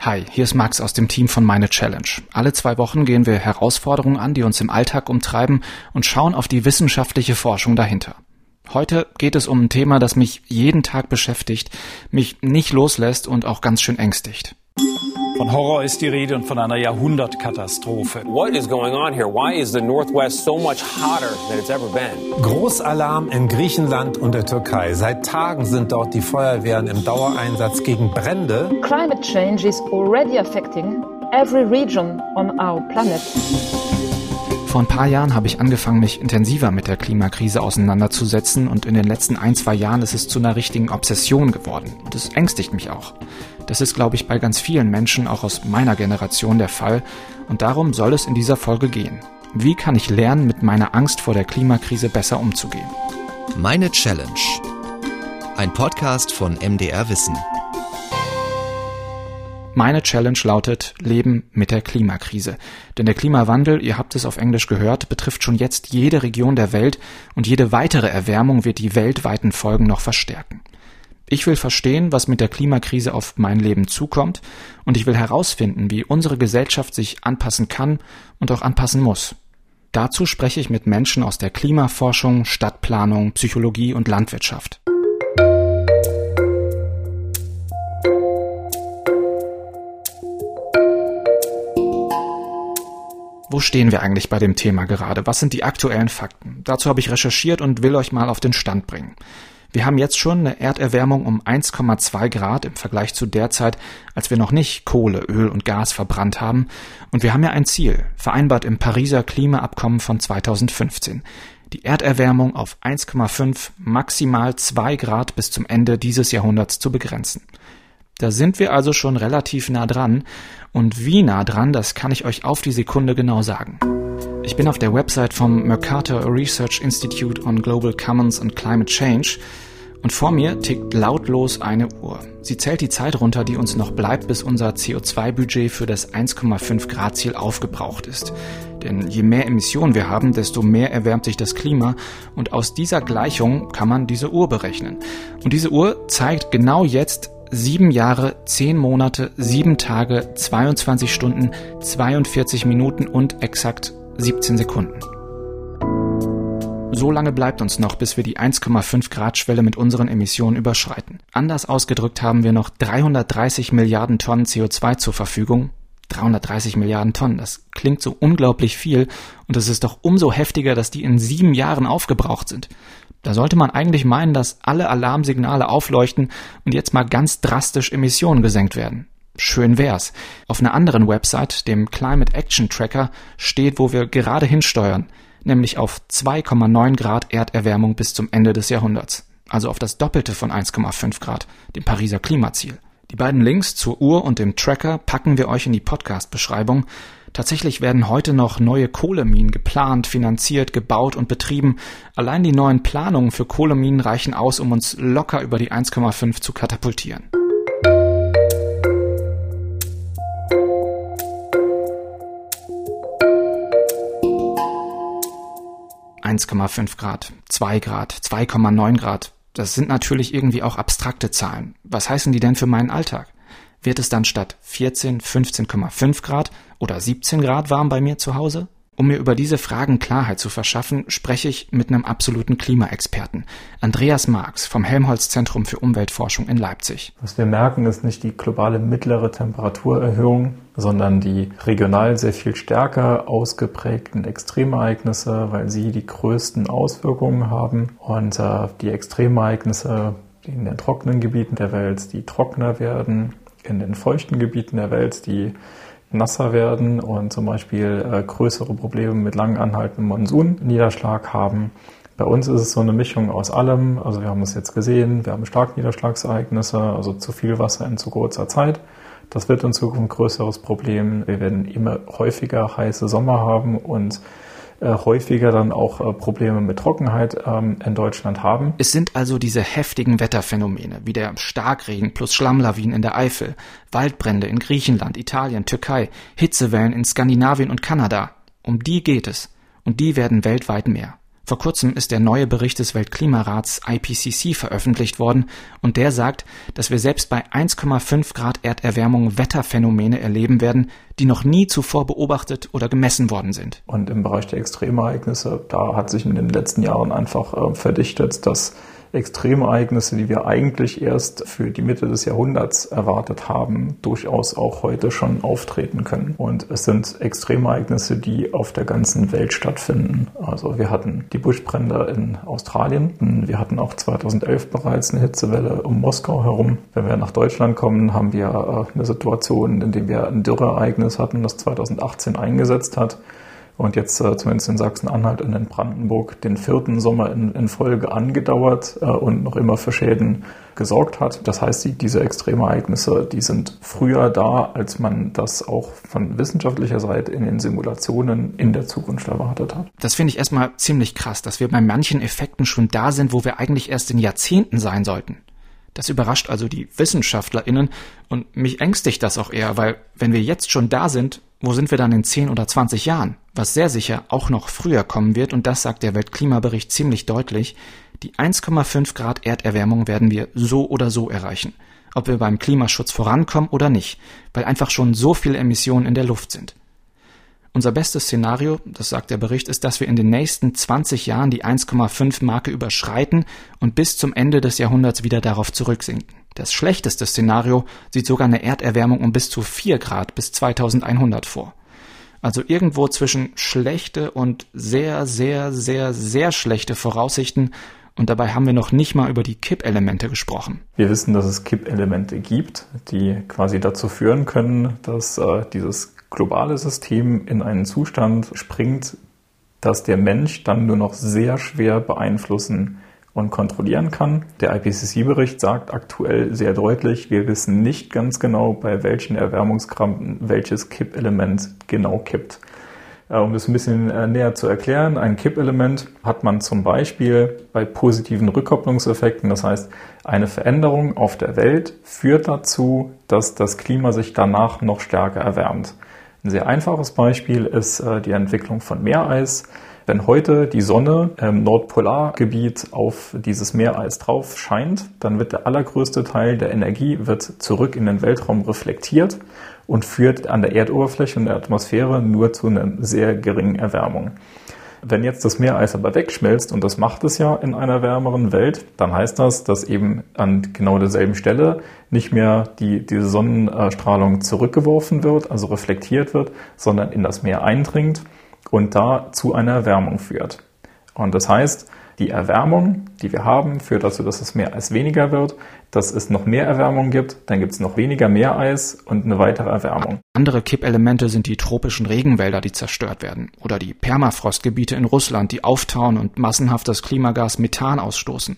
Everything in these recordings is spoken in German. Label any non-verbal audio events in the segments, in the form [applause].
Hi, hier ist Max aus dem Team von Meine Challenge. Alle zwei Wochen gehen wir Herausforderungen an, die uns im Alltag umtreiben und schauen auf die wissenschaftliche Forschung dahinter. Heute geht es um ein Thema, das mich jeden Tag beschäftigt, mich nicht loslässt und auch ganz schön ängstigt. Von Horror ist die Rede und von einer Jahrhundertkatastrophe. What is going on here? Why is the Northwest so much hotter than it's ever been? Großalarm in Griechenland und der Türkei. Seit Tagen sind dort die Feuerwehren im Dauereinsatz gegen Brände. Climate change is already affecting every region on our planet. Vor ein paar Jahren habe ich angefangen, mich intensiver mit der Klimakrise auseinanderzusetzen und in den letzten ein, zwei Jahren ist es zu einer richtigen Obsession geworden. Und es ängstigt mich auch. Das ist, glaube ich, bei ganz vielen Menschen, auch aus meiner Generation, der Fall. Und darum soll es in dieser Folge gehen. Wie kann ich lernen, mit meiner Angst vor der Klimakrise besser umzugehen? Meine Challenge. Ein Podcast von MDR Wissen. Meine Challenge lautet Leben mit der Klimakrise. Denn der Klimawandel, ihr habt es auf Englisch gehört, betrifft schon jetzt jede Region der Welt und jede weitere Erwärmung wird die weltweiten Folgen noch verstärken. Ich will verstehen, was mit der Klimakrise auf mein Leben zukommt und ich will herausfinden, wie unsere Gesellschaft sich anpassen kann und auch anpassen muss. Dazu spreche ich mit Menschen aus der Klimaforschung, Stadtplanung, Psychologie und Landwirtschaft. Wo stehen wir eigentlich bei dem Thema gerade? Was sind die aktuellen Fakten? Dazu habe ich recherchiert und will euch mal auf den Stand bringen. Wir haben jetzt schon eine Erderwärmung um 1,2 Grad im Vergleich zu der Zeit, als wir noch nicht Kohle, Öl und Gas verbrannt haben. Und wir haben ja ein Ziel, vereinbart im Pariser Klimaabkommen von 2015. Die Erderwärmung auf 1,5, maximal 2 Grad bis zum Ende dieses Jahrhunderts zu begrenzen. Da sind wir also schon relativ nah dran. Und wie nah dran, das kann ich euch auf die Sekunde genau sagen. Ich bin auf der Website vom Mercator Research Institute on Global Commons and Climate Change und vor mir tickt lautlos eine Uhr. Sie zählt die Zeit runter, die uns noch bleibt, bis unser CO2-Budget für das 1,5 Grad Ziel aufgebraucht ist. Denn je mehr Emissionen wir haben, desto mehr erwärmt sich das Klima und aus dieser Gleichung kann man diese Uhr berechnen. Und diese Uhr zeigt genau jetzt sieben Jahre, zehn Monate, sieben Tage, 22 Stunden, 42 Minuten und exakt 17 Sekunden. So lange bleibt uns noch, bis wir die 1,5 Grad Schwelle mit unseren Emissionen überschreiten. Anders ausgedrückt haben wir noch 330 Milliarden Tonnen CO2 zur Verfügung. 330 Milliarden Tonnen, das klingt so unglaublich viel und es ist doch umso heftiger, dass die in sieben Jahren aufgebraucht sind. Da sollte man eigentlich meinen, dass alle Alarmsignale aufleuchten und jetzt mal ganz drastisch Emissionen gesenkt werden. Schön wär's. Auf einer anderen Website, dem Climate Action Tracker, steht, wo wir gerade hinsteuern, nämlich auf 2,9 Grad Erderwärmung bis zum Ende des Jahrhunderts. Also auf das Doppelte von 1,5 Grad, dem Pariser Klimaziel. Die beiden Links zur Uhr und dem Tracker packen wir euch in die Podcast-Beschreibung. Tatsächlich werden heute noch neue Kohleminen geplant, finanziert, gebaut und betrieben. Allein die neuen Planungen für Kohleminen reichen aus, um uns locker über die 1,5 zu katapultieren. 1,5 Grad, 2 Grad, 2,9 Grad. Das sind natürlich irgendwie auch abstrakte Zahlen. Was heißen die denn für meinen Alltag? Wird es dann statt 14, 15,5 Grad oder 17 Grad warm bei mir zu Hause? Um mir über diese Fragen Klarheit zu verschaffen, spreche ich mit einem absoluten Klimaexperten, Andreas Marx vom Helmholtz Zentrum für Umweltforschung in Leipzig. Was wir merken, ist nicht die globale mittlere Temperaturerhöhung, sondern die regional sehr viel stärker ausgeprägten Extremereignisse, weil sie die größten Auswirkungen haben. Und äh, die Extremereignisse in den trockenen Gebieten der Welt, die trockener werden, in den feuchten Gebieten der Welt, die nasser werden und zum Beispiel äh, größere Probleme mit lang anhaltendem Monsunniederschlag haben. Bei uns ist es so eine Mischung aus allem. Also wir haben es jetzt gesehen, wir haben Starkniederschlagsereignisse, also zu viel Wasser in zu kurzer Zeit. Das wird in Zukunft ein größeres Problem. Wir werden immer häufiger heiße Sommer haben und häufiger dann auch äh, Probleme mit Trockenheit ähm, in Deutschland haben. Es sind also diese heftigen Wetterphänomene wie der Starkregen plus Schlammlawinen in der Eifel, Waldbrände in Griechenland, Italien, Türkei, Hitzewellen in Skandinavien und Kanada. Um die geht es. Und die werden weltweit mehr. Vor kurzem ist der neue Bericht des Weltklimarats IPCC veröffentlicht worden und der sagt, dass wir selbst bei 1,5 Grad Erderwärmung Wetterphänomene erleben werden, die noch nie zuvor beobachtet oder gemessen worden sind. Und im Bereich der Extremereignisse, da hat sich in den letzten Jahren einfach äh, verdichtet, dass Extremereignisse, die wir eigentlich erst für die Mitte des Jahrhunderts erwartet haben, durchaus auch heute schon auftreten können. Und es sind Extremereignisse, die auf der ganzen Welt stattfinden. Also wir hatten die Buschbrände in Australien. Wir hatten auch 2011 bereits eine Hitzewelle um Moskau herum. Wenn wir nach Deutschland kommen, haben wir äh, eine Situation, in der wir ein Dürreereignis hatten, das 2018 eingesetzt hat und jetzt äh, zumindest in Sachsen-Anhalt und in Brandenburg den vierten Sommer in, in Folge angedauert äh, und noch immer für Schäden gesorgt hat. Das heißt, die, diese Extremereignisse, die sind früher da, als man das auch von wissenschaftlicher Seite in den Simulationen in der Zukunft erwartet hat. Das finde ich erstmal ziemlich krass, dass wir bei manchen Effekten schon da sind, wo wir eigentlich erst in Jahrzehnten sein sollten. Das überrascht also die WissenschaftlerInnen und mich ängstigt das auch eher, weil wenn wir jetzt schon da sind, wo sind wir dann in 10 oder 20 Jahren? Was sehr sicher auch noch früher kommen wird, und das sagt der Weltklimabericht ziemlich deutlich, die 1,5 Grad Erderwärmung werden wir so oder so erreichen. Ob wir beim Klimaschutz vorankommen oder nicht, weil einfach schon so viele Emissionen in der Luft sind. Unser bestes Szenario, das sagt der Bericht, ist, dass wir in den nächsten 20 Jahren die 1,5 Marke überschreiten und bis zum Ende des Jahrhunderts wieder darauf zurücksinken. Das schlechteste Szenario sieht sogar eine Erderwärmung um bis zu 4 Grad bis 2100 vor. Also irgendwo zwischen schlechte und sehr, sehr, sehr, sehr schlechte Voraussichten und dabei haben wir noch nicht mal über die Kippelemente gesprochen. Wir wissen, dass es Kippelemente gibt, die quasi dazu führen können, dass äh, dieses globale System in einen Zustand springt, dass der Mensch dann nur noch sehr schwer beeinflussen und kontrollieren kann. Der IPCC-Bericht sagt aktuell sehr deutlich, wir wissen nicht ganz genau, bei welchen Erwärmungsgraden welches Kippelement genau kippt. Äh, um das ein bisschen äh, näher zu erklären, ein Kippelement hat man zum Beispiel bei positiven Rückkopplungseffekten. Das heißt, eine Veränderung auf der Welt führt dazu, dass das Klima sich danach noch stärker erwärmt. Ein sehr einfaches Beispiel ist äh, die Entwicklung von Meereis. Wenn heute die Sonne im Nordpolargebiet auf dieses Meereis drauf scheint, dann wird der allergrößte Teil der Energie wird zurück in den Weltraum reflektiert und führt an der Erdoberfläche und der Atmosphäre nur zu einer sehr geringen Erwärmung. Wenn jetzt das Meereis aber wegschmilzt, und das macht es ja in einer wärmeren Welt, dann heißt das, dass eben an genau derselben Stelle nicht mehr die, diese Sonnenstrahlung zurückgeworfen wird, also reflektiert wird, sondern in das Meer eindringt und da zu einer Erwärmung führt. Und das heißt, die Erwärmung, die wir haben, führt dazu, dass das Meereis weniger wird, dass es noch mehr Erwärmung gibt, dann gibt es noch weniger Meereis und eine weitere Erwärmung. Andere Kippelemente sind die tropischen Regenwälder, die zerstört werden, oder die Permafrostgebiete in Russland, die auftauen und massenhaft das Klimagas Methan ausstoßen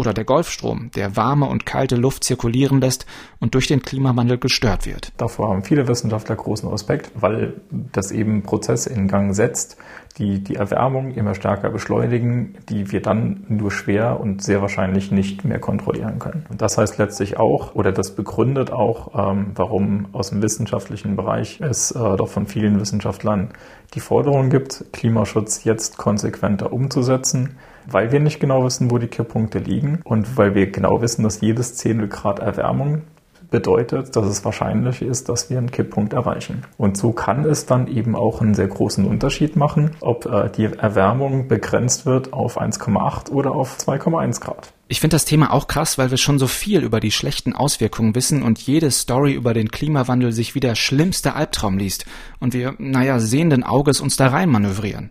oder der Golfstrom, der warme und kalte Luft zirkulieren lässt und durch den Klimawandel gestört wird. Davor haben viele Wissenschaftler großen Respekt, weil das eben Prozesse in Gang setzt, die die Erwärmung immer stärker beschleunigen, die wir dann nur schwer und sehr wahrscheinlich nicht mehr kontrollieren können. Und das heißt letztlich auch, oder das begründet auch, ähm, warum aus dem wissenschaftlichen Bereich es äh, doch von vielen Wissenschaftlern die Forderung gibt, Klimaschutz jetzt konsequenter umzusetzen weil wir nicht genau wissen, wo die Kipppunkte liegen und weil wir genau wissen, dass jedes Zehntel Grad Erwärmung bedeutet, dass es wahrscheinlich ist, dass wir einen Kipppunkt erreichen. Und so kann es dann eben auch einen sehr großen Unterschied machen, ob äh, die Erwärmung begrenzt wird auf 1,8 oder auf 2,1 Grad. Ich finde das Thema auch krass, weil wir schon so viel über die schlechten Auswirkungen wissen und jede Story über den Klimawandel sich wie der schlimmste Albtraum liest und wir, naja, sehenden Auges uns da rein manövrieren.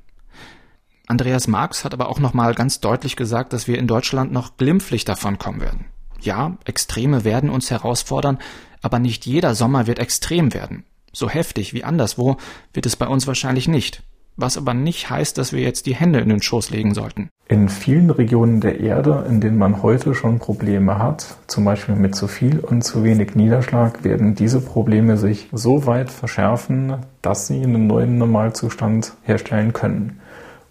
Andreas Marx hat aber auch nochmal ganz deutlich gesagt, dass wir in Deutschland noch glimpflich davon kommen werden. Ja, Extreme werden uns herausfordern, aber nicht jeder Sommer wird extrem werden. So heftig wie anderswo wird es bei uns wahrscheinlich nicht. Was aber nicht heißt, dass wir jetzt die Hände in den Schoß legen sollten. In vielen Regionen der Erde, in denen man heute schon Probleme hat, zum Beispiel mit zu viel und zu wenig Niederschlag, werden diese Probleme sich so weit verschärfen, dass sie einen neuen Normalzustand herstellen können.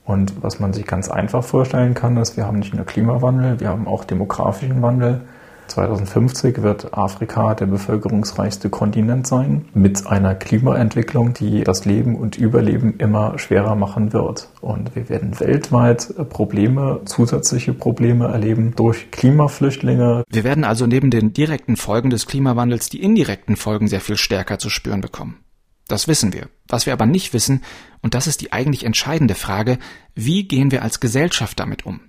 Und was man sich ganz einfach vorstellen kann, ist, wir haben nicht nur Klimawandel, wir haben auch demografischen Wandel. 2050 wird Afrika der bevölkerungsreichste Kontinent sein, mit einer Klimaentwicklung, die das Leben und Überleben immer schwerer machen wird. Und wir werden weltweit Probleme, zusätzliche Probleme erleben durch Klimaflüchtlinge. Wir werden also neben den direkten Folgen des Klimawandels die indirekten Folgen sehr viel stärker zu spüren bekommen. Das wissen wir. Was wir aber nicht wissen, und das ist die eigentlich entscheidende Frage, wie gehen wir als Gesellschaft damit um?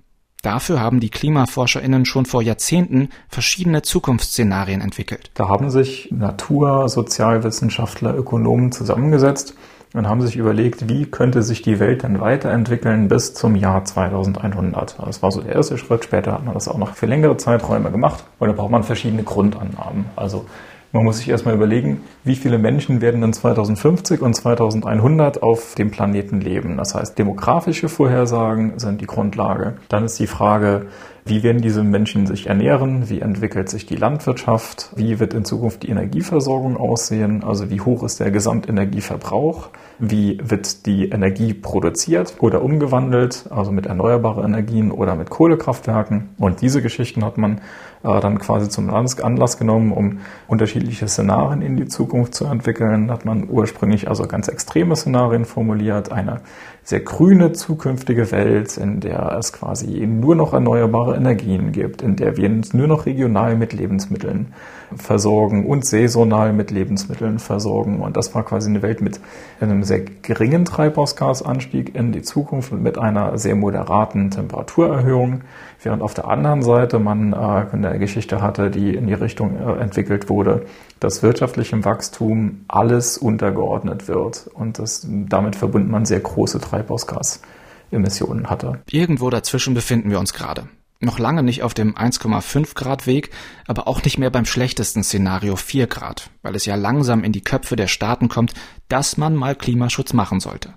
Dafür haben die KlimaforscherInnen schon vor Jahrzehnten verschiedene Zukunftsszenarien entwickelt. Da haben sich Natur-, Sozialwissenschaftler, Ökonomen zusammengesetzt und haben sich überlegt, wie könnte sich die Welt denn weiterentwickeln bis zum Jahr 2100. Das war so der erste Schritt. Später hat man das auch noch für längere Zeiträume gemacht. Und da braucht man verschiedene Grundannahmen. Also man muss sich erstmal überlegen, wie viele Menschen werden dann 2050 und 2100 auf dem Planeten leben. Das heißt, demografische Vorhersagen sind die Grundlage. Dann ist die Frage, wie werden diese Menschen sich ernähren? Wie entwickelt sich die Landwirtschaft? Wie wird in Zukunft die Energieversorgung aussehen? Also wie hoch ist der Gesamtenergieverbrauch? Wie wird die Energie produziert oder umgewandelt? Also mit erneuerbaren Energien oder mit Kohlekraftwerken? Und diese Geschichten hat man äh, dann quasi zum Anlass genommen, um unterschiedliche Szenarien in die Zukunft zu entwickeln. Hat man ursprünglich also ganz extreme Szenarien formuliert, eine sehr grüne zukünftige Welt, in der es quasi nur noch erneuerbare Energien gibt, in der wir uns nur noch regional mit Lebensmitteln versorgen und saisonal mit Lebensmitteln versorgen. Und das war quasi eine Welt mit einem sehr geringen Treibhausgasanstieg in die Zukunft und mit einer sehr moderaten Temperaturerhöhung, während auf der anderen Seite man äh, eine Geschichte hatte, die in die Richtung äh, entwickelt wurde, dass wirtschaftlichem Wachstum alles untergeordnet wird und das, damit verbunden man sehr große Treibhausgasemissionen hatte. Irgendwo dazwischen befinden wir uns gerade. Noch lange nicht auf dem 1,5 Grad Weg, aber auch nicht mehr beim schlechtesten Szenario 4 Grad, weil es ja langsam in die Köpfe der Staaten kommt, dass man mal Klimaschutz machen sollte.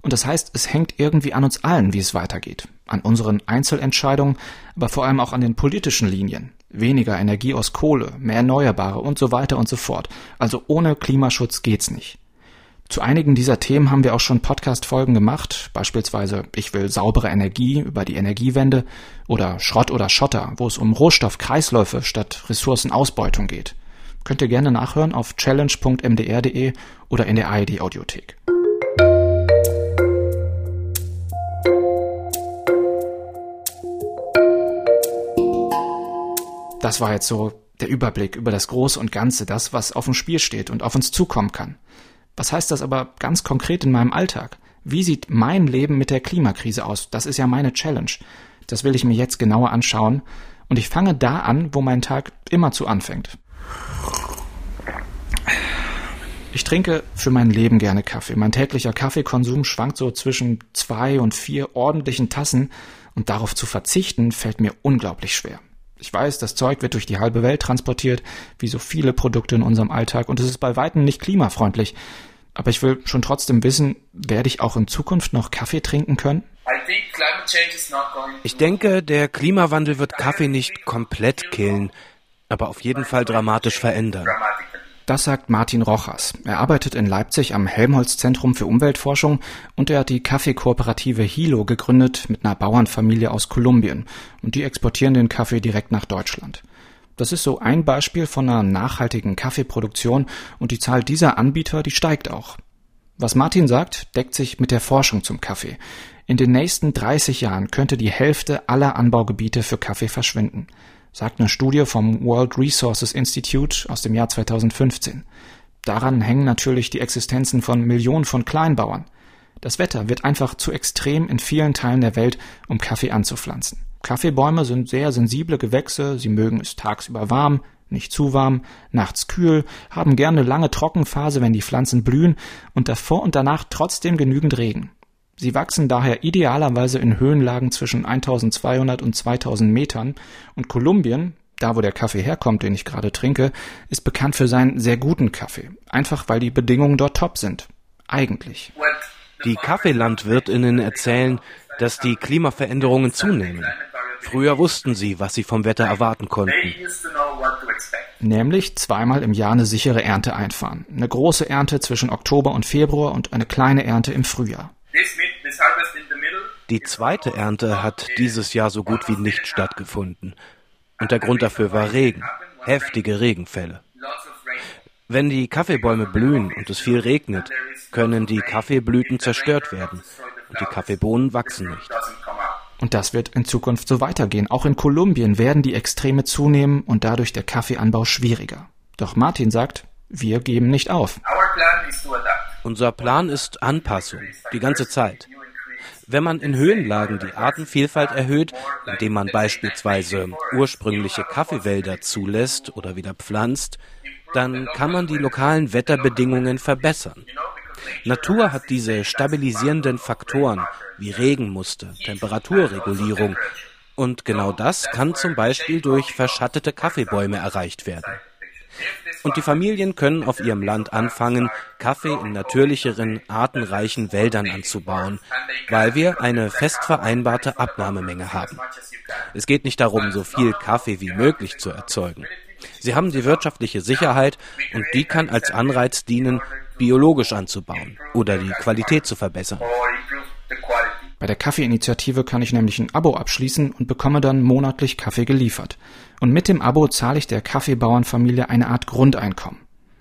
Und das heißt, es hängt irgendwie an uns allen, wie es weitergeht. An unseren Einzelentscheidungen, aber vor allem auch an den politischen Linien. Weniger Energie aus Kohle, mehr Erneuerbare und so weiter und so fort. Also ohne Klimaschutz geht's nicht. Zu einigen dieser Themen haben wir auch schon Podcast-Folgen gemacht, beispielsweise Ich will saubere Energie über die Energiewende oder Schrott oder Schotter, wo es um Rohstoffkreisläufe statt Ressourcenausbeutung geht. Könnt ihr gerne nachhören auf challenge.mdr.de oder in der AED Audiothek. Das war jetzt so der Überblick über das Große und Ganze, das, was auf dem Spiel steht und auf uns zukommen kann. Was heißt das aber ganz konkret in meinem Alltag? Wie sieht mein Leben mit der Klimakrise aus? Das ist ja meine Challenge. Das will ich mir jetzt genauer anschauen. Und ich fange da an, wo mein Tag immer zu anfängt. Ich trinke für mein Leben gerne Kaffee. Mein täglicher Kaffeekonsum schwankt so zwischen zwei und vier ordentlichen Tassen und darauf zu verzichten fällt mir unglaublich schwer. Ich weiß, das Zeug wird durch die halbe Welt transportiert, wie so viele Produkte in unserem Alltag, und es ist bei weitem nicht klimafreundlich. Aber ich will schon trotzdem wissen, werde ich auch in Zukunft noch Kaffee trinken können? Ich denke, der Klimawandel wird Kaffee nicht komplett killen, aber auf jeden Fall dramatisch verändern. Das sagt Martin Rochas. Er arbeitet in Leipzig am Helmholtz-Zentrum für Umweltforschung und er hat die Kaffeekooperative Hilo gegründet mit einer Bauernfamilie aus Kolumbien und die exportieren den Kaffee direkt nach Deutschland. Das ist so ein Beispiel von einer nachhaltigen Kaffeeproduktion und die Zahl dieser Anbieter, die steigt auch. Was Martin sagt, deckt sich mit der Forschung zum Kaffee. In den nächsten 30 Jahren könnte die Hälfte aller Anbaugebiete für Kaffee verschwinden sagt eine Studie vom World Resources Institute aus dem Jahr 2015. Daran hängen natürlich die Existenzen von Millionen von Kleinbauern. Das Wetter wird einfach zu extrem in vielen Teilen der Welt, um Kaffee anzupflanzen. Kaffeebäume sind sehr sensible Gewächse, sie mögen es tagsüber warm, nicht zu warm, nachts kühl, haben gerne lange Trockenphase, wenn die Pflanzen blühen und davor und danach trotzdem genügend Regen. Sie wachsen daher idealerweise in Höhenlagen zwischen 1200 und 2000 Metern und Kolumbien, da wo der Kaffee herkommt, den ich gerade trinke, ist bekannt für seinen sehr guten Kaffee. Einfach weil die Bedingungen dort top sind. Eigentlich. Die Kaffeelandwirtinnen erzählen, dass die Klimaveränderungen zunehmen. Früher wussten sie, was sie vom Wetter erwarten konnten. Nämlich zweimal im Jahr eine sichere Ernte einfahren. Eine große Ernte zwischen Oktober und Februar und eine kleine Ernte im Frühjahr. Die zweite Ernte hat dieses Jahr so gut wie nicht stattgefunden. Und der Grund dafür war Regen, heftige Regenfälle. Wenn die Kaffeebäume blühen und es viel regnet, können die Kaffeeblüten zerstört werden und die Kaffeebohnen wachsen nicht. Und das wird in Zukunft so weitergehen. Auch in Kolumbien werden die Extreme zunehmen und dadurch der Kaffeeanbau schwieriger. Doch Martin sagt, wir geben nicht auf. Unser Plan ist Anpassung, die ganze Zeit. Wenn man in Höhenlagen die Artenvielfalt erhöht, indem man beispielsweise ursprüngliche Kaffeewälder zulässt oder wieder pflanzt, dann kann man die lokalen Wetterbedingungen verbessern. Natur hat diese stabilisierenden Faktoren wie Regenmuster, Temperaturregulierung und genau das kann zum Beispiel durch verschattete Kaffeebäume erreicht werden. Und die Familien können auf ihrem Land anfangen, Kaffee in natürlicheren, artenreichen Wäldern anzubauen, weil wir eine fest vereinbarte Abnahmemenge haben. Es geht nicht darum, so viel Kaffee wie möglich zu erzeugen. Sie haben die wirtschaftliche Sicherheit und die kann als Anreiz dienen, biologisch anzubauen oder die Qualität zu verbessern. Bei der Kaffeeinitiative kann ich nämlich ein Abo abschließen und bekomme dann monatlich Kaffee geliefert. Und mit dem Abo zahle ich der Kaffeebauernfamilie eine Art Grundeinkommen.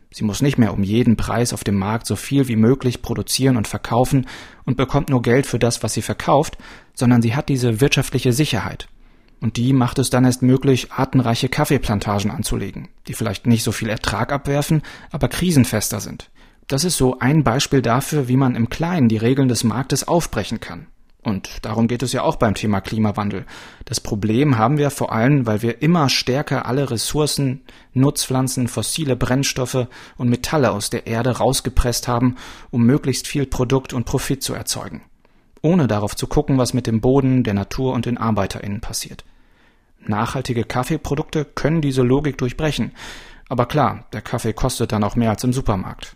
Sie muss nicht mehr um jeden Preis auf dem Markt so viel wie möglich produzieren und verkaufen und bekommt nur Geld für das, was sie verkauft, sondern sie hat diese wirtschaftliche Sicherheit. Und die macht es dann erst möglich, artenreiche Kaffeeplantagen anzulegen, die vielleicht nicht so viel Ertrag abwerfen, aber krisenfester sind. Das ist so ein Beispiel dafür, wie man im Kleinen die Regeln des Marktes aufbrechen kann. Und darum geht es ja auch beim Thema Klimawandel. Das Problem haben wir vor allem, weil wir immer stärker alle Ressourcen, Nutzpflanzen, fossile Brennstoffe und Metalle aus der Erde rausgepresst haben, um möglichst viel Produkt und Profit zu erzeugen. Ohne darauf zu gucken, was mit dem Boden, der Natur und den ArbeiterInnen passiert. Nachhaltige Kaffeeprodukte können diese Logik durchbrechen. Aber klar, der Kaffee kostet dann auch mehr als im Supermarkt.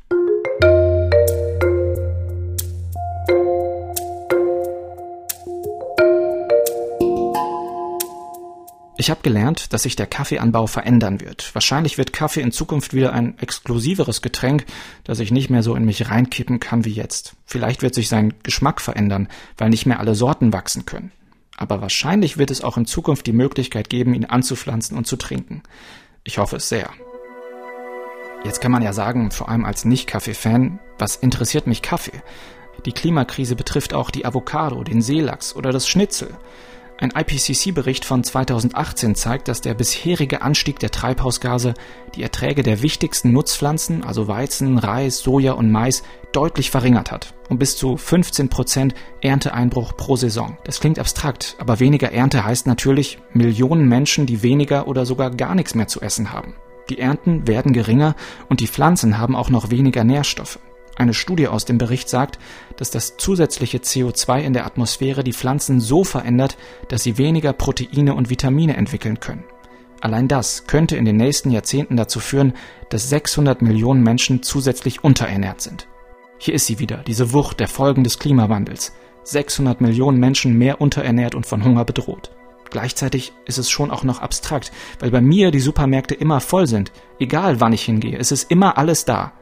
Ich habe gelernt, dass sich der Kaffeeanbau verändern wird. Wahrscheinlich wird Kaffee in Zukunft wieder ein exklusiveres Getränk, das ich nicht mehr so in mich reinkippen kann wie jetzt. Vielleicht wird sich sein Geschmack verändern, weil nicht mehr alle Sorten wachsen können. Aber wahrscheinlich wird es auch in Zukunft die Möglichkeit geben, ihn anzupflanzen und zu trinken. Ich hoffe es sehr. Jetzt kann man ja sagen, vor allem als Nicht-Kaffee-Fan, was interessiert mich Kaffee? Die Klimakrise betrifft auch die Avocado, den Seelachs oder das Schnitzel. Ein IPCC-Bericht von 2018 zeigt, dass der bisherige Anstieg der Treibhausgase die Erträge der wichtigsten Nutzpflanzen, also Weizen, Reis, Soja und Mais, deutlich verringert hat. Um bis zu 15 Prozent Ernteeinbruch pro Saison. Das klingt abstrakt, aber weniger Ernte heißt natürlich Millionen Menschen, die weniger oder sogar gar nichts mehr zu essen haben. Die Ernten werden geringer und die Pflanzen haben auch noch weniger Nährstoffe. Eine Studie aus dem Bericht sagt, dass das zusätzliche CO2 in der Atmosphäre die Pflanzen so verändert, dass sie weniger Proteine und Vitamine entwickeln können. Allein das könnte in den nächsten Jahrzehnten dazu führen, dass 600 Millionen Menschen zusätzlich unterernährt sind. Hier ist sie wieder, diese Wucht der Folgen des Klimawandels. 600 Millionen Menschen mehr unterernährt und von Hunger bedroht. Gleichzeitig ist es schon auch noch abstrakt, weil bei mir die Supermärkte immer voll sind. Egal wann ich hingehe, es ist immer alles da.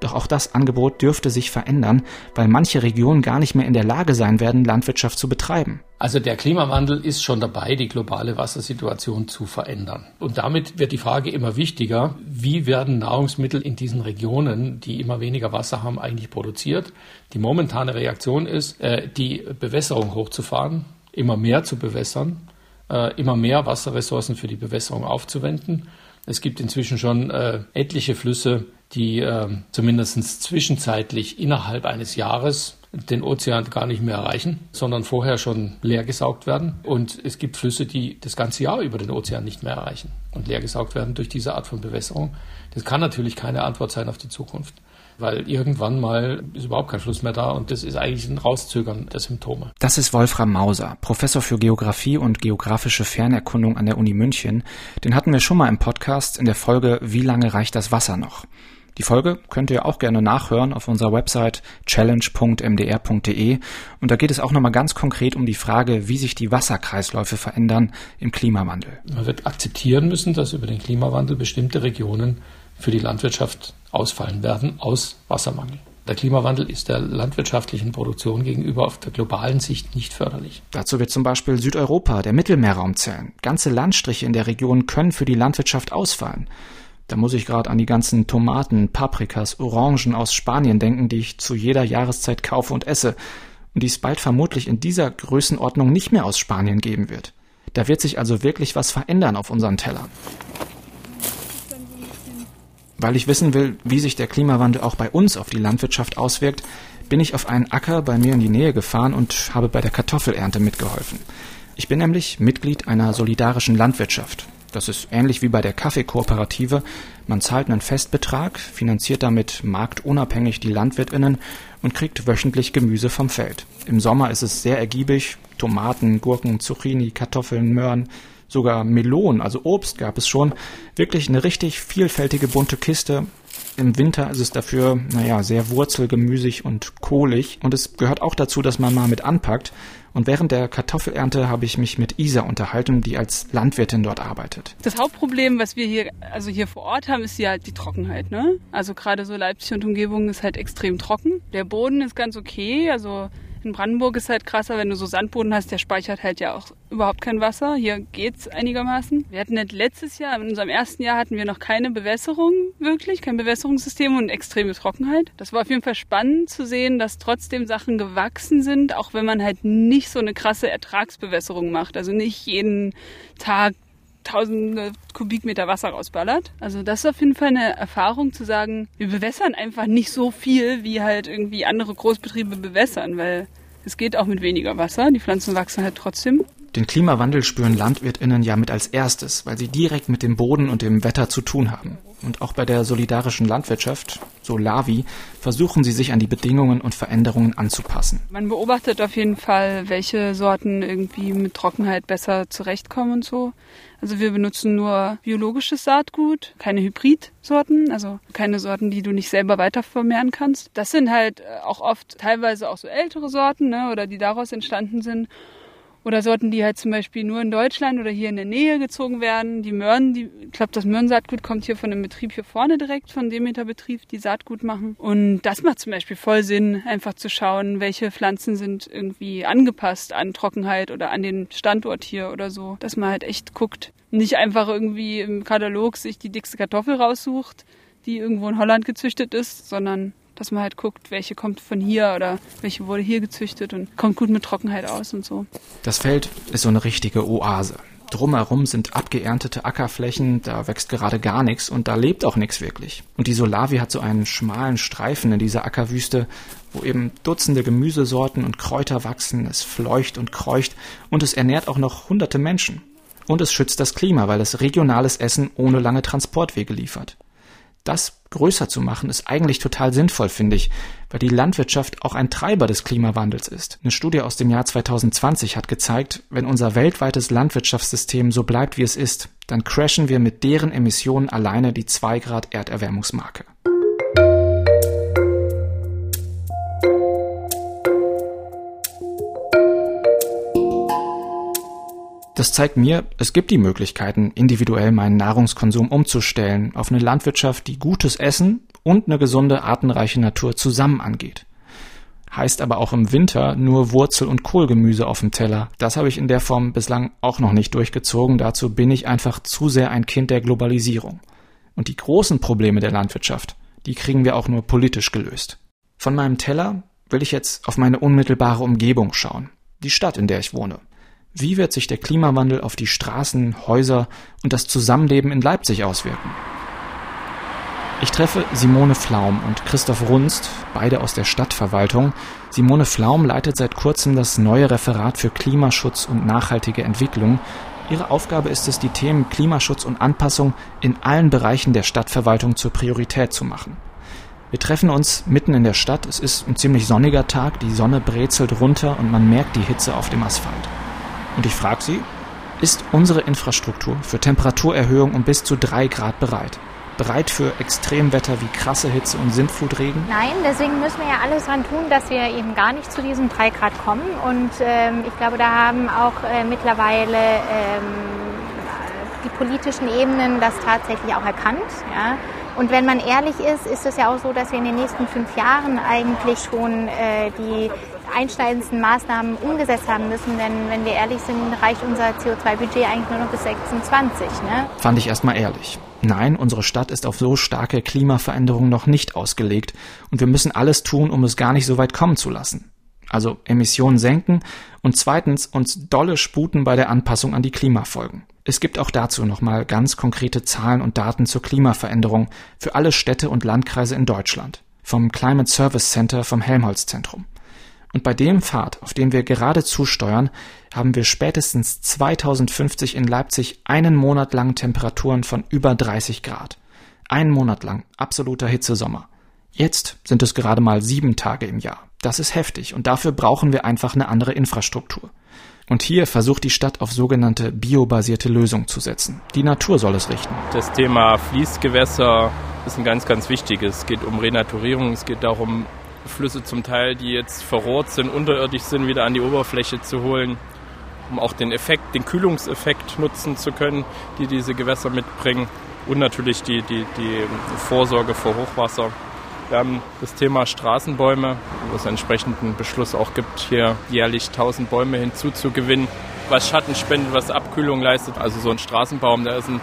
Doch auch das Angebot dürfte sich verändern, weil manche Regionen gar nicht mehr in der Lage sein werden, Landwirtschaft zu betreiben. Also der Klimawandel ist schon dabei, die globale Wassersituation zu verändern. Und damit wird die Frage immer wichtiger, wie werden Nahrungsmittel in diesen Regionen, die immer weniger Wasser haben, eigentlich produziert. Die momentane Reaktion ist, äh, die Bewässerung hochzufahren, immer mehr zu bewässern, äh, immer mehr Wasserressourcen für die Bewässerung aufzuwenden. Es gibt inzwischen schon äh, etliche Flüsse, die äh, zumindest zwischenzeitlich innerhalb eines Jahres den Ozean gar nicht mehr erreichen, sondern vorher schon leergesaugt werden. Und es gibt Flüsse, die das ganze Jahr über den Ozean nicht mehr erreichen und leergesaugt werden durch diese Art von Bewässerung. Das kann natürlich keine Antwort sein auf die Zukunft weil irgendwann mal ist überhaupt kein Fluss mehr da und das ist eigentlich ein Rauszögern der Symptome. Das ist Wolfram Mauser, Professor für Geographie und geografische Fernerkundung an der Uni München. Den hatten wir schon mal im Podcast in der Folge Wie lange reicht das Wasser noch? Die Folge könnt ihr auch gerne nachhören auf unserer Website challenge.mdr.de und da geht es auch nochmal ganz konkret um die Frage, wie sich die Wasserkreisläufe verändern im Klimawandel. Man wird akzeptieren müssen, dass über den Klimawandel bestimmte Regionen für die Landwirtschaft ausfallen werden aus Wassermangel. Der Klimawandel ist der landwirtschaftlichen Produktion gegenüber auf der globalen Sicht nicht förderlich. Dazu wird zum Beispiel Südeuropa, der Mittelmeerraum zählen. Ganze Landstriche in der Region können für die Landwirtschaft ausfallen. Da muss ich gerade an die ganzen Tomaten, Paprikas, Orangen aus Spanien denken, die ich zu jeder Jahreszeit kaufe und esse und die es bald vermutlich in dieser Größenordnung nicht mehr aus Spanien geben wird. Da wird sich also wirklich was verändern auf unseren Tellern. Weil ich wissen will, wie sich der Klimawandel auch bei uns auf die Landwirtschaft auswirkt, bin ich auf einen Acker bei mir in die Nähe gefahren und habe bei der Kartoffelernte mitgeholfen. Ich bin nämlich Mitglied einer solidarischen Landwirtschaft. Das ist ähnlich wie bei der Kaffeekooperative. Man zahlt einen Festbetrag, finanziert damit marktunabhängig die Landwirtinnen und kriegt wöchentlich Gemüse vom Feld. Im Sommer ist es sehr ergiebig. Tomaten, Gurken, Zucchini, Kartoffeln, Möhren, sogar Melonen, also Obst gab es schon. Wirklich eine richtig vielfältige bunte Kiste. Im Winter ist es dafür, naja, sehr wurzelgemüsig und kohlig. Und es gehört auch dazu, dass man mal mit anpackt. Und während der Kartoffelernte habe ich mich mit Isa unterhalten, die als Landwirtin dort arbeitet. Das Hauptproblem, was wir hier, also hier vor Ort haben, ist ja halt die Trockenheit, ne? Also gerade so Leipzig und Umgebung ist halt extrem trocken. Der Boden ist ganz okay, also in Brandenburg ist halt krasser, wenn du so Sandboden hast, der speichert halt ja auch überhaupt kein Wasser. Hier geht's einigermaßen. Wir hatten nicht letztes Jahr, in unserem ersten Jahr hatten wir noch keine Bewässerung wirklich, kein Bewässerungssystem und extreme Trockenheit. Das war auf jeden Fall spannend zu sehen, dass trotzdem Sachen gewachsen sind, auch wenn man halt nicht so eine krasse Ertragsbewässerung macht. Also nicht jeden Tag tausende Kubikmeter Wasser rausballert. Also das ist auf jeden Fall eine Erfahrung zu sagen, wir bewässern einfach nicht so viel, wie halt irgendwie andere Großbetriebe bewässern, weil es geht auch mit weniger Wasser. Die Pflanzen wachsen halt trotzdem. Den Klimawandel spüren Landwirtinnen ja mit als erstes, weil sie direkt mit dem Boden und dem Wetter zu tun haben. Und auch bei der solidarischen Landwirtschaft, so LAVI, versuchen sie sich an die Bedingungen und Veränderungen anzupassen. Man beobachtet auf jeden Fall, welche Sorten irgendwie mit Trockenheit besser zurechtkommen und so. Also wir benutzen nur biologisches Saatgut, keine Hybridsorten, also keine Sorten, die du nicht selber weiter vermehren kannst. Das sind halt auch oft teilweise auch so ältere Sorten ne, oder die daraus entstanden sind. Oder Sorten, die halt zum Beispiel nur in Deutschland oder hier in der Nähe gezogen werden. Die Möhren, die, ich glaube, das Möhrensaatgut kommt hier von einem Betrieb hier vorne direkt, von Demeter Betrieb, die Saatgut machen. Und das macht zum Beispiel voll Sinn, einfach zu schauen, welche Pflanzen sind irgendwie angepasst an Trockenheit oder an den Standort hier oder so. Dass man halt echt guckt. Nicht einfach irgendwie im Katalog sich die dickste Kartoffel raussucht, die irgendwo in Holland gezüchtet ist, sondern dass man halt guckt, welche kommt von hier oder welche wurde hier gezüchtet und kommt gut mit Trockenheit aus und so. Das Feld ist so eine richtige Oase. Drumherum sind abgeerntete Ackerflächen, da wächst gerade gar nichts und da lebt auch nichts wirklich. Und die Solavi hat so einen schmalen Streifen in dieser Ackerwüste, wo eben Dutzende Gemüsesorten und Kräuter wachsen, es fleucht und kreucht und es ernährt auch noch hunderte Menschen. Und es schützt das Klima, weil es regionales Essen ohne lange Transportwege liefert das größer zu machen, ist eigentlich total sinnvoll, finde ich, weil die Landwirtschaft auch ein Treiber des Klimawandels ist. Eine Studie aus dem Jahr 2020 hat gezeigt, wenn unser weltweites Landwirtschaftssystem so bleibt, wie es ist, dann crashen wir mit deren Emissionen alleine die 2 Grad Erderwärmungsmarke. Das zeigt mir, es gibt die Möglichkeiten, individuell meinen Nahrungskonsum umzustellen auf eine Landwirtschaft, die gutes Essen und eine gesunde, artenreiche Natur zusammen angeht. Heißt aber auch im Winter nur Wurzel- und Kohlgemüse auf dem Teller. Das habe ich in der Form bislang auch noch nicht durchgezogen. Dazu bin ich einfach zu sehr ein Kind der Globalisierung. Und die großen Probleme der Landwirtschaft, die kriegen wir auch nur politisch gelöst. Von meinem Teller will ich jetzt auf meine unmittelbare Umgebung schauen. Die Stadt, in der ich wohne. Wie wird sich der Klimawandel auf die Straßen, Häuser und das Zusammenleben in Leipzig auswirken? Ich treffe Simone Flaum und Christoph Runst, beide aus der Stadtverwaltung. Simone Flaum leitet seit kurzem das neue Referat für Klimaschutz und nachhaltige Entwicklung. Ihre Aufgabe ist es, die Themen Klimaschutz und Anpassung in allen Bereichen der Stadtverwaltung zur Priorität zu machen. Wir treffen uns mitten in der Stadt. Es ist ein ziemlich sonniger Tag, die Sonne brezelt runter und man merkt die Hitze auf dem Asphalt. Und ich frage Sie, ist unsere Infrastruktur für Temperaturerhöhung um bis zu drei Grad bereit? Bereit für Extremwetter wie krasse Hitze und Sintflutregen? Nein, deswegen müssen wir ja alles dran tun, dass wir eben gar nicht zu diesen drei Grad kommen. Und ähm, ich glaube, da haben auch äh, mittlerweile ähm, die politischen Ebenen das tatsächlich auch erkannt. Ja? Und wenn man ehrlich ist, ist es ja auch so, dass wir in den nächsten fünf Jahren eigentlich schon äh, die einschneidendsten Maßnahmen umgesetzt haben müssen. Denn wenn wir ehrlich sind, reicht unser CO2-Budget eigentlich nur noch bis 26. Ne? Fand ich erstmal ehrlich. Nein, unsere Stadt ist auf so starke Klimaveränderungen noch nicht ausgelegt und wir müssen alles tun, um es gar nicht so weit kommen zu lassen. Also Emissionen senken und zweitens uns dolle sputen bei der Anpassung an die Klimafolgen. Es gibt auch dazu nochmal ganz konkrete Zahlen und Daten zur Klimaveränderung für alle Städte und Landkreise in Deutschland. Vom Climate Service Center vom Helmholtz Zentrum. Und bei dem Pfad, auf dem wir gerade zusteuern, haben wir spätestens 2050 in Leipzig einen Monat lang Temperaturen von über 30 Grad. Einen Monat lang absoluter Hitzesommer. Jetzt sind es gerade mal sieben Tage im Jahr. Das ist heftig und dafür brauchen wir einfach eine andere Infrastruktur. Und hier versucht die Stadt auf sogenannte biobasierte Lösungen zu setzen. Die Natur soll es richten. Das Thema Fließgewässer ist ein ganz, ganz wichtiges. Es geht um Renaturierung, es geht darum, Flüsse zum Teil, die jetzt verrohrt sind, unterirdisch sind, wieder an die Oberfläche zu holen, um auch den Effekt, den Kühlungseffekt nutzen zu können, die diese Gewässer mitbringen und natürlich die, die, die Vorsorge vor Hochwasser. Wir haben das Thema Straßenbäume, wo es einen Beschluss auch gibt, hier jährlich 1000 Bäume hinzuzugewinnen, was Schatten spendet, was Abkühlung leistet. Also so ein Straßenbaum, der ist ein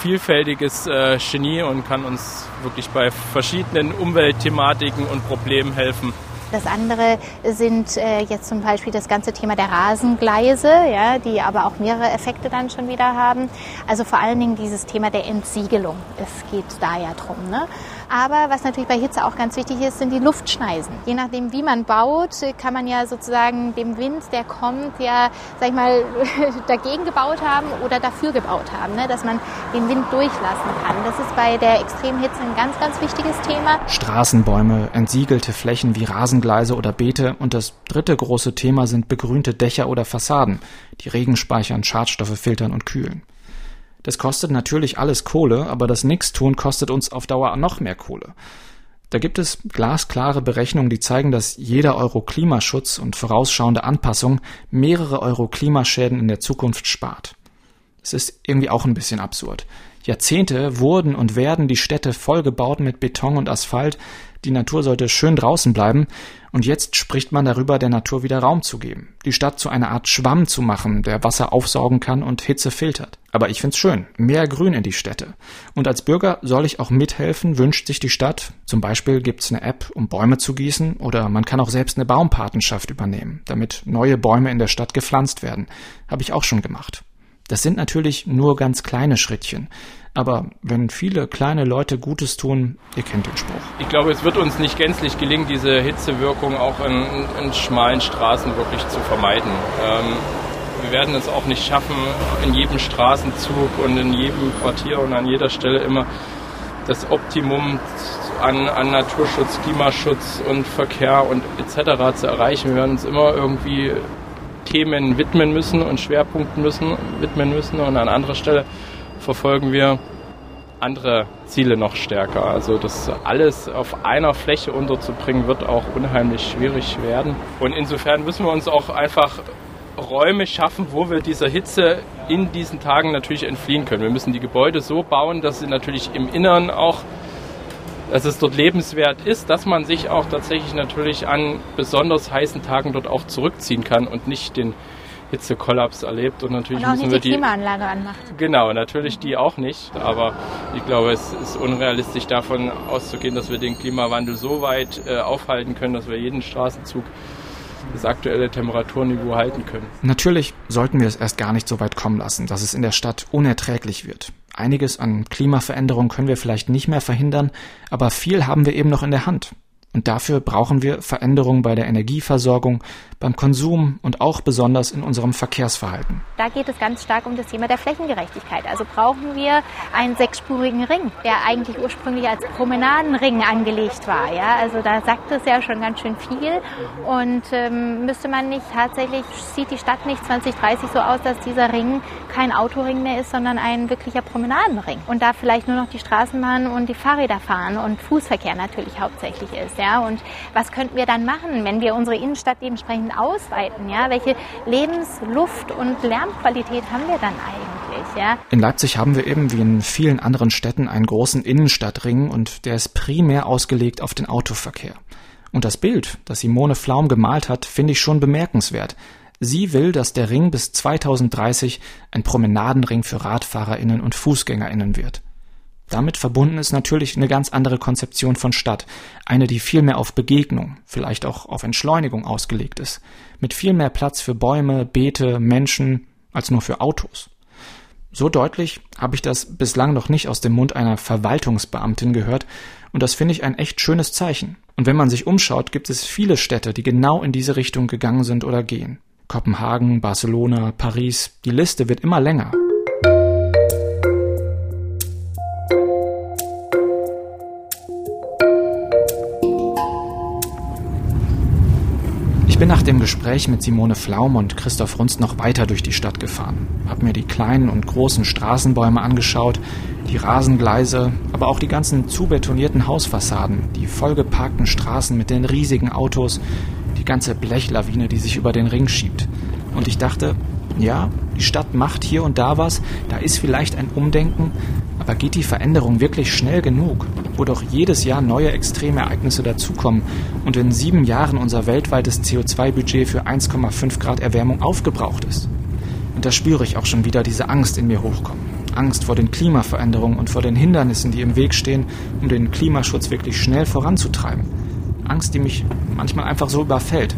vielfältiges äh, Genie und kann uns wirklich bei verschiedenen Umweltthematiken und Problemen helfen. Das andere sind äh, jetzt zum Beispiel das ganze Thema der Rasengleise, ja, die aber auch mehrere Effekte dann schon wieder haben. Also vor allen Dingen dieses Thema der Entsiegelung. Es geht da ja drum. Ne? Aber was natürlich bei Hitze auch ganz wichtig ist, sind die Luftschneisen. Je nachdem, wie man baut, kann man ja sozusagen dem Wind, der kommt, ja, sag ich mal, [laughs] dagegen gebaut haben oder dafür gebaut haben, ne? dass man den Wind durchlassen kann. Das ist bei der Extremhitze ein ganz, ganz wichtiges Thema. Straßenbäume, entsiegelte Flächen wie Rasengleise oder Beete und das dritte große Thema sind begrünte Dächer oder Fassaden, die Regen speichern, Schadstoffe filtern und kühlen. Das kostet natürlich alles Kohle, aber das Nichtstun kostet uns auf Dauer noch mehr Kohle. Da gibt es glasklare Berechnungen, die zeigen, dass jeder Euro Klimaschutz und vorausschauende Anpassung mehrere Euro Klimaschäden in der Zukunft spart. Es ist irgendwie auch ein bisschen absurd. Jahrzehnte wurden und werden die Städte vollgebaut mit Beton und Asphalt, die Natur sollte schön draußen bleiben, und jetzt spricht man darüber, der Natur wieder Raum zu geben, die Stadt zu einer Art Schwamm zu machen, der Wasser aufsaugen kann und Hitze filtert. Aber ich find's schön, mehr Grün in die Städte. Und als Bürger soll ich auch mithelfen, wünscht sich die Stadt. Zum Beispiel gibt's eine App, um Bäume zu gießen, oder man kann auch selbst eine Baumpatenschaft übernehmen, damit neue Bäume in der Stadt gepflanzt werden. Habe ich auch schon gemacht. Das sind natürlich nur ganz kleine Schrittchen. Aber wenn viele kleine Leute Gutes tun, ihr kennt den Spruch. Ich glaube, es wird uns nicht gänzlich gelingen, diese Hitzewirkung auch in, in schmalen Straßen wirklich zu vermeiden. Ähm, wir werden es auch nicht schaffen, in jedem Straßenzug und in jedem Quartier und an jeder Stelle immer das Optimum an, an Naturschutz, Klimaschutz und Verkehr und etc. zu erreichen. Wir werden uns immer irgendwie Themen widmen müssen und Schwerpunkten müssen, widmen müssen und an anderer Stelle verfolgen wir andere Ziele noch stärker. Also das alles auf einer Fläche unterzubringen, wird auch unheimlich schwierig werden. Und insofern müssen wir uns auch einfach Räume schaffen, wo wir dieser Hitze in diesen Tagen natürlich entfliehen können. Wir müssen die Gebäude so bauen, dass sie natürlich im Inneren auch dass es dort lebenswert ist, dass man sich auch tatsächlich natürlich an besonders heißen Tagen dort auch zurückziehen kann und nicht den Hitzekollaps erlebt und natürlich und auch müssen nicht wir die Klimaanlage anmacht. Genau, natürlich die auch nicht, aber ich glaube, es ist unrealistisch davon auszugehen, dass wir den Klimawandel so weit äh, aufhalten können, dass wir jeden Straßenzug das aktuelle Temperaturniveau halten können. Natürlich sollten wir es erst gar nicht so weit kommen lassen, dass es in der Stadt unerträglich wird. Einiges an Klimaveränderung können wir vielleicht nicht mehr verhindern, aber viel haben wir eben noch in der Hand. Und dafür brauchen wir Veränderungen bei der Energieversorgung, beim Konsum und auch besonders in unserem Verkehrsverhalten. Da geht es ganz stark um das Thema der Flächengerechtigkeit. Also brauchen wir einen sechsspurigen Ring, der eigentlich ursprünglich als Promenadenring angelegt war. Ja? Also da sagt es ja schon ganz schön viel. Und ähm, müsste man nicht tatsächlich, sieht die Stadt nicht 2030 so aus, dass dieser Ring kein Autoring mehr ist, sondern ein wirklicher Promenadenring. Und da vielleicht nur noch die Straßenbahn und die Fahrräder fahren und Fußverkehr natürlich hauptsächlich ist. Ja? Und was könnten wir dann machen, wenn wir unsere Innenstadt dementsprechend ausweiten? Ja? Welche Lebens-, Luft- und Lärmqualität haben wir dann eigentlich? Ja? In Leipzig haben wir eben wie in vielen anderen Städten einen großen Innenstadtring und der ist primär ausgelegt auf den Autoverkehr. Und das Bild, das Simone Flaum gemalt hat, finde ich schon bemerkenswert. Sie will, dass der Ring bis 2030 ein Promenadenring für Radfahrerinnen und Fußgängerinnen wird. Damit verbunden ist natürlich eine ganz andere Konzeption von Stadt, eine, die viel mehr auf Begegnung, vielleicht auch auf Entschleunigung ausgelegt ist, mit viel mehr Platz für Bäume, Beete, Menschen als nur für Autos. So deutlich habe ich das bislang noch nicht aus dem Mund einer Verwaltungsbeamtin gehört, und das finde ich ein echt schönes Zeichen. Und wenn man sich umschaut, gibt es viele Städte, die genau in diese Richtung gegangen sind oder gehen. Kopenhagen, Barcelona, Paris, die Liste wird immer länger. Bin nach dem Gespräch mit Simone Flaum und Christoph Runst noch weiter durch die Stadt gefahren, habe mir die kleinen und großen Straßenbäume angeschaut, die Rasengleise, aber auch die ganzen zubetonierten Hausfassaden, die vollgeparkten Straßen mit den riesigen Autos, die ganze Blechlawine, die sich über den Ring schiebt. Und ich dachte, ja, die Stadt macht hier und da was, da ist vielleicht ein Umdenken, aber geht die Veränderung wirklich schnell genug, wo doch jedes Jahr neue Extremereignisse dazukommen und in sieben Jahren unser weltweites CO2-Budget für 1,5 Grad Erwärmung aufgebraucht ist? Und da spüre ich auch schon wieder diese Angst in mir hochkommen. Angst vor den Klimaveränderungen und vor den Hindernissen, die im Weg stehen, um den Klimaschutz wirklich schnell voranzutreiben. Angst, die mich manchmal einfach so überfällt.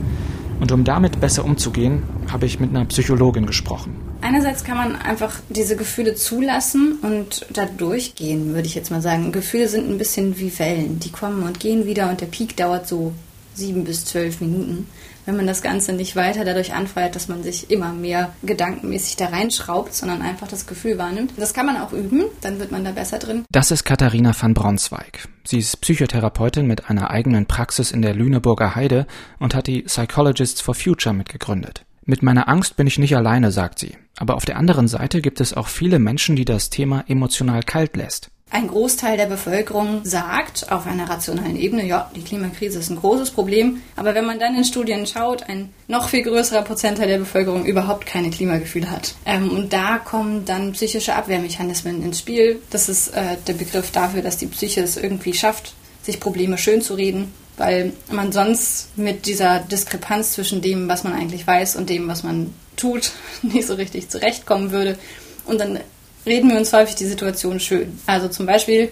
Und um damit besser umzugehen, habe ich mit einer Psychologin gesprochen. Einerseits kann man einfach diese Gefühle zulassen und da durchgehen, würde ich jetzt mal sagen. Gefühle sind ein bisschen wie Wellen. Die kommen und gehen wieder und der Peak dauert so sieben bis zwölf Minuten. Wenn man das Ganze nicht weiter dadurch anfeuert, dass man sich immer mehr gedankenmäßig da reinschraubt, sondern einfach das Gefühl wahrnimmt. Das kann man auch üben, dann wird man da besser drin. Das ist Katharina van Braunzweig. Sie ist Psychotherapeutin mit einer eigenen Praxis in der Lüneburger Heide und hat die Psychologists for Future mitgegründet. Mit meiner Angst bin ich nicht alleine, sagt sie. Aber auf der anderen Seite gibt es auch viele Menschen, die das Thema emotional kalt lässt. Ein Großteil der Bevölkerung sagt auf einer rationalen Ebene, ja, die Klimakrise ist ein großes Problem. Aber wenn man dann in Studien schaut, ein noch viel größerer Prozentteil der Bevölkerung überhaupt keine Klimagefühle hat. Ähm, und da kommen dann psychische Abwehrmechanismen ins Spiel. Das ist äh, der Begriff dafür, dass die Psyche es irgendwie schafft, sich Probleme schön zu reden weil man sonst mit dieser Diskrepanz zwischen dem, was man eigentlich weiß und dem, was man tut, [laughs] nicht so richtig zurechtkommen würde. Und dann reden wir uns häufig die Situation schön. Also zum Beispiel,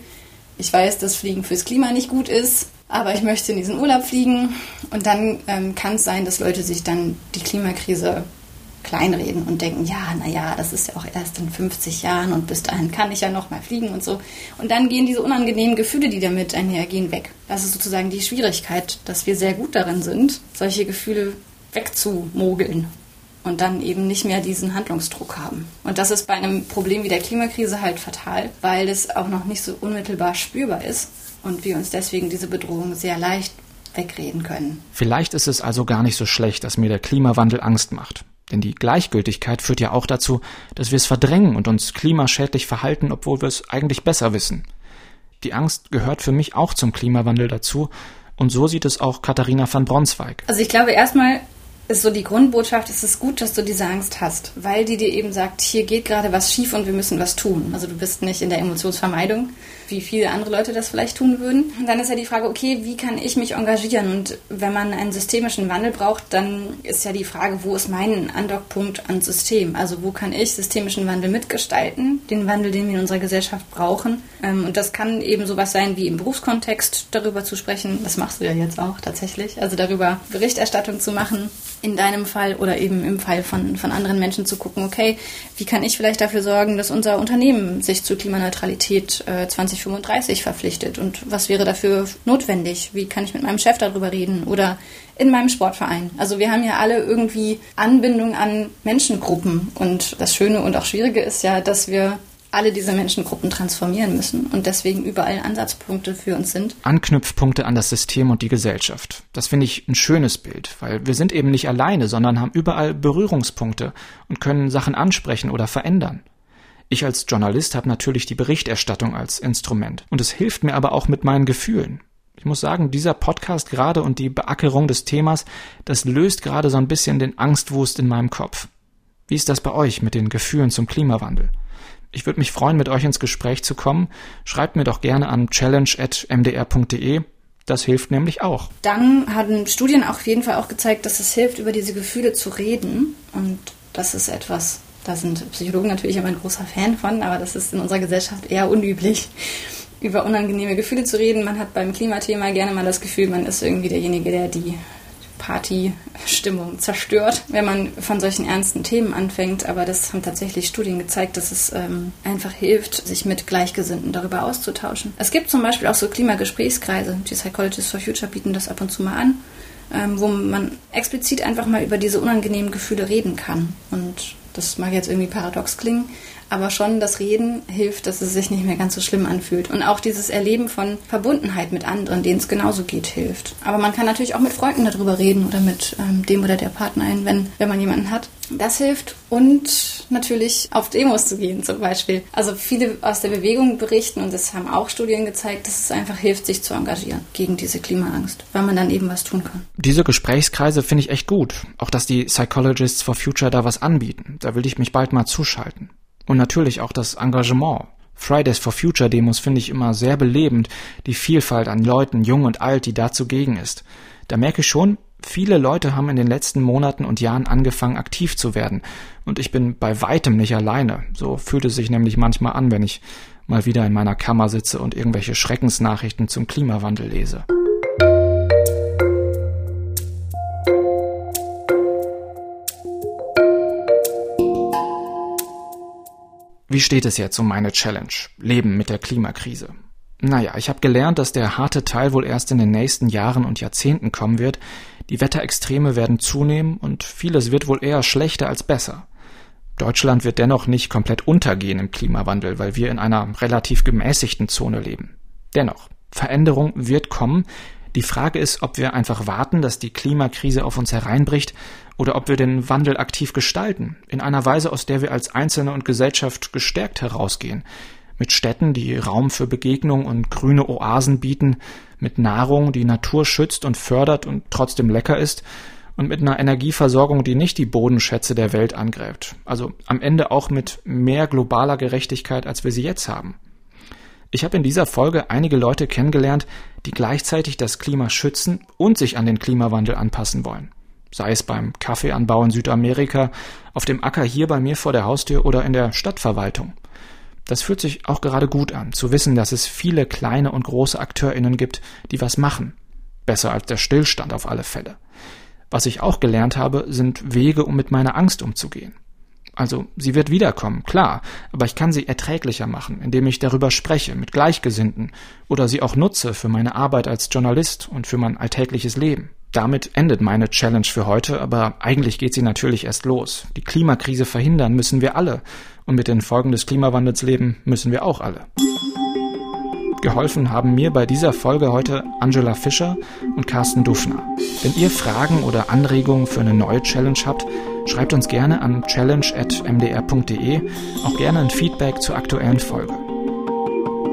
ich weiß, dass Fliegen fürs Klima nicht gut ist, aber ich möchte in diesen Urlaub fliegen und dann ähm, kann es sein, dass Leute sich dann die Klimakrise kleinreden und denken, ja, naja, das ist ja auch erst in 50 Jahren und bis dahin kann ich ja noch mal fliegen und so. Und dann gehen diese unangenehmen Gefühle, die damit einhergehen, weg. Das ist sozusagen die Schwierigkeit, dass wir sehr gut darin sind, solche Gefühle wegzumogeln und dann eben nicht mehr diesen Handlungsdruck haben. Und das ist bei einem Problem wie der Klimakrise halt fatal, weil es auch noch nicht so unmittelbar spürbar ist und wir uns deswegen diese Bedrohung sehr leicht wegreden können. Vielleicht ist es also gar nicht so schlecht, dass mir der Klimawandel Angst macht. Denn die Gleichgültigkeit führt ja auch dazu, dass wir es verdrängen und uns klimaschädlich verhalten, obwohl wir es eigentlich besser wissen. Die Angst gehört für mich auch zum Klimawandel dazu, und so sieht es auch Katharina van Bronsweig. Also ich glaube erstmal ist so die Grundbotschaft, es ist gut, dass du diese Angst hast, weil die dir eben sagt, hier geht gerade was schief und wir müssen was tun. Also du bist nicht in der Emotionsvermeidung, wie viele andere Leute das vielleicht tun würden. Und dann ist ja die Frage, okay, wie kann ich mich engagieren? Und wenn man einen systemischen Wandel braucht, dann ist ja die Frage, wo ist mein Andockpunkt ans System? Also wo kann ich systemischen Wandel mitgestalten, den Wandel, den wir in unserer Gesellschaft brauchen? Ähm, und das kann eben sowas sein, wie im Berufskontext darüber zu sprechen. Das machst du ja jetzt auch tatsächlich. Also darüber Berichterstattung zu machen, in deinem Fall oder eben im Fall von, von anderen Menschen zu gucken, okay, wie kann ich vielleicht dafür sorgen, dass unser Unternehmen sich zur Klimaneutralität äh, 20 2035 verpflichtet und was wäre dafür notwendig? Wie kann ich mit meinem Chef darüber reden oder in meinem Sportverein? Also wir haben ja alle irgendwie Anbindung an Menschengruppen und das Schöne und auch Schwierige ist ja, dass wir alle diese Menschengruppen transformieren müssen und deswegen überall Ansatzpunkte für uns sind. Anknüpfpunkte an das System und die Gesellschaft. Das finde ich ein schönes Bild, weil wir sind eben nicht alleine, sondern haben überall Berührungspunkte und können Sachen ansprechen oder verändern. Ich als Journalist habe natürlich die Berichterstattung als Instrument. Und es hilft mir aber auch mit meinen Gefühlen. Ich muss sagen, dieser Podcast gerade und die Beackerung des Themas, das löst gerade so ein bisschen den Angstwust in meinem Kopf. Wie ist das bei euch mit den Gefühlen zum Klimawandel? Ich würde mich freuen, mit euch ins Gespräch zu kommen. Schreibt mir doch gerne an challenge.mdr.de. Das hilft nämlich auch. Dann haben Studien auf jeden Fall auch gezeigt, dass es hilft, über diese Gefühle zu reden. Und das ist etwas, da sind Psychologen natürlich immer ein großer Fan von, aber das ist in unserer Gesellschaft eher unüblich [laughs] über unangenehme Gefühle zu reden. Man hat beim Klimathema gerne mal das Gefühl, man ist irgendwie derjenige, der die Partystimmung zerstört, wenn man von solchen ernsten Themen anfängt. Aber das haben tatsächlich Studien gezeigt, dass es ähm, einfach hilft, sich mit Gleichgesinnten darüber auszutauschen. Es gibt zum Beispiel auch so Klimagesprächskreise. Die Psychologists for Future bieten das ab und zu mal an, ähm, wo man explizit einfach mal über diese unangenehmen Gefühle reden kann. Und das mag jetzt irgendwie paradox klingen, aber schon das Reden hilft, dass es sich nicht mehr ganz so schlimm anfühlt. Und auch dieses Erleben von Verbundenheit mit anderen, denen es genauso geht, hilft. Aber man kann natürlich auch mit Freunden darüber reden oder mit ähm, dem oder der Partnerin, wenn, wenn man jemanden hat. Das hilft und natürlich auf Demos zu gehen zum Beispiel. Also viele aus der Bewegung berichten und das haben auch Studien gezeigt, dass es einfach hilft, sich zu engagieren gegen diese Klimaangst, weil man dann eben was tun kann. Diese Gesprächskreise finde ich echt gut. Auch dass die Psychologists for Future da was anbieten. Da will ich mich bald mal zuschalten. Und natürlich auch das Engagement. Fridays for Future Demos finde ich immer sehr belebend, die Vielfalt an Leuten, jung und alt, die da zugegen ist. Da merke ich schon, viele Leute haben in den letzten Monaten und Jahren angefangen, aktiv zu werden. Und ich bin bei weitem nicht alleine. So fühlt es sich nämlich manchmal an, wenn ich mal wieder in meiner Kammer sitze und irgendwelche Schreckensnachrichten zum Klimawandel lese. Wie steht es jetzt um meine Challenge? Leben mit der Klimakrise. Naja, ich habe gelernt, dass der harte Teil wohl erst in den nächsten Jahren und Jahrzehnten kommen wird. Die Wetterextreme werden zunehmen und vieles wird wohl eher schlechter als besser. Deutschland wird dennoch nicht komplett untergehen im Klimawandel, weil wir in einer relativ gemäßigten Zone leben. Dennoch, Veränderung wird kommen, die Frage ist, ob wir einfach warten, dass die Klimakrise auf uns hereinbricht, oder ob wir den Wandel aktiv gestalten, in einer Weise, aus der wir als Einzelne und Gesellschaft gestärkt herausgehen, mit Städten, die Raum für Begegnung und grüne Oasen bieten, mit Nahrung, die Natur schützt und fördert und trotzdem lecker ist, und mit einer Energieversorgung, die nicht die Bodenschätze der Welt angräbt. Also am Ende auch mit mehr globaler Gerechtigkeit, als wir sie jetzt haben. Ich habe in dieser Folge einige Leute kennengelernt, die gleichzeitig das Klima schützen und sich an den Klimawandel anpassen wollen. Sei es beim Kaffeeanbau in Südamerika, auf dem Acker hier bei mir vor der Haustür oder in der Stadtverwaltung. Das fühlt sich auch gerade gut an, zu wissen, dass es viele kleine und große AkteurInnen gibt, die was machen. Besser als der Stillstand auf alle Fälle. Was ich auch gelernt habe, sind Wege, um mit meiner Angst umzugehen. Also sie wird wiederkommen, klar, aber ich kann sie erträglicher machen, indem ich darüber spreche mit Gleichgesinnten oder sie auch nutze für meine Arbeit als Journalist und für mein alltägliches Leben. Damit endet meine Challenge für heute, aber eigentlich geht sie natürlich erst los. Die Klimakrise verhindern müssen wir alle und mit den Folgen des Klimawandels leben müssen wir auch alle. Geholfen haben mir bei dieser Folge heute Angela Fischer und Carsten Dufner. Wenn ihr Fragen oder Anregungen für eine neue Challenge habt, schreibt uns gerne an challenge.mdr.de, auch gerne ein Feedback zur aktuellen Folge.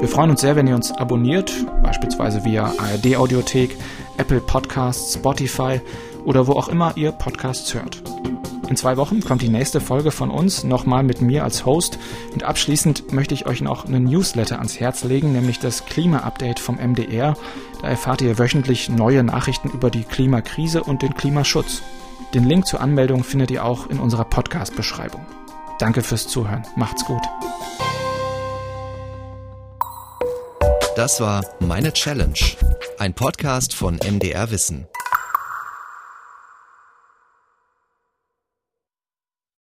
Wir freuen uns sehr, wenn ihr uns abonniert, beispielsweise via ARD Audiothek, Apple Podcasts, Spotify oder wo auch immer ihr Podcasts hört. In zwei Wochen kommt die nächste Folge von uns, nochmal mit mir als Host. Und abschließend möchte ich euch noch einen Newsletter ans Herz legen, nämlich das Klima-Update vom MDR. Da erfahrt ihr wöchentlich neue Nachrichten über die Klimakrise und den Klimaschutz. Den Link zur Anmeldung findet ihr auch in unserer Podcast-Beschreibung. Danke fürs Zuhören. Macht's gut. Das war Meine Challenge, ein Podcast von MDR Wissen.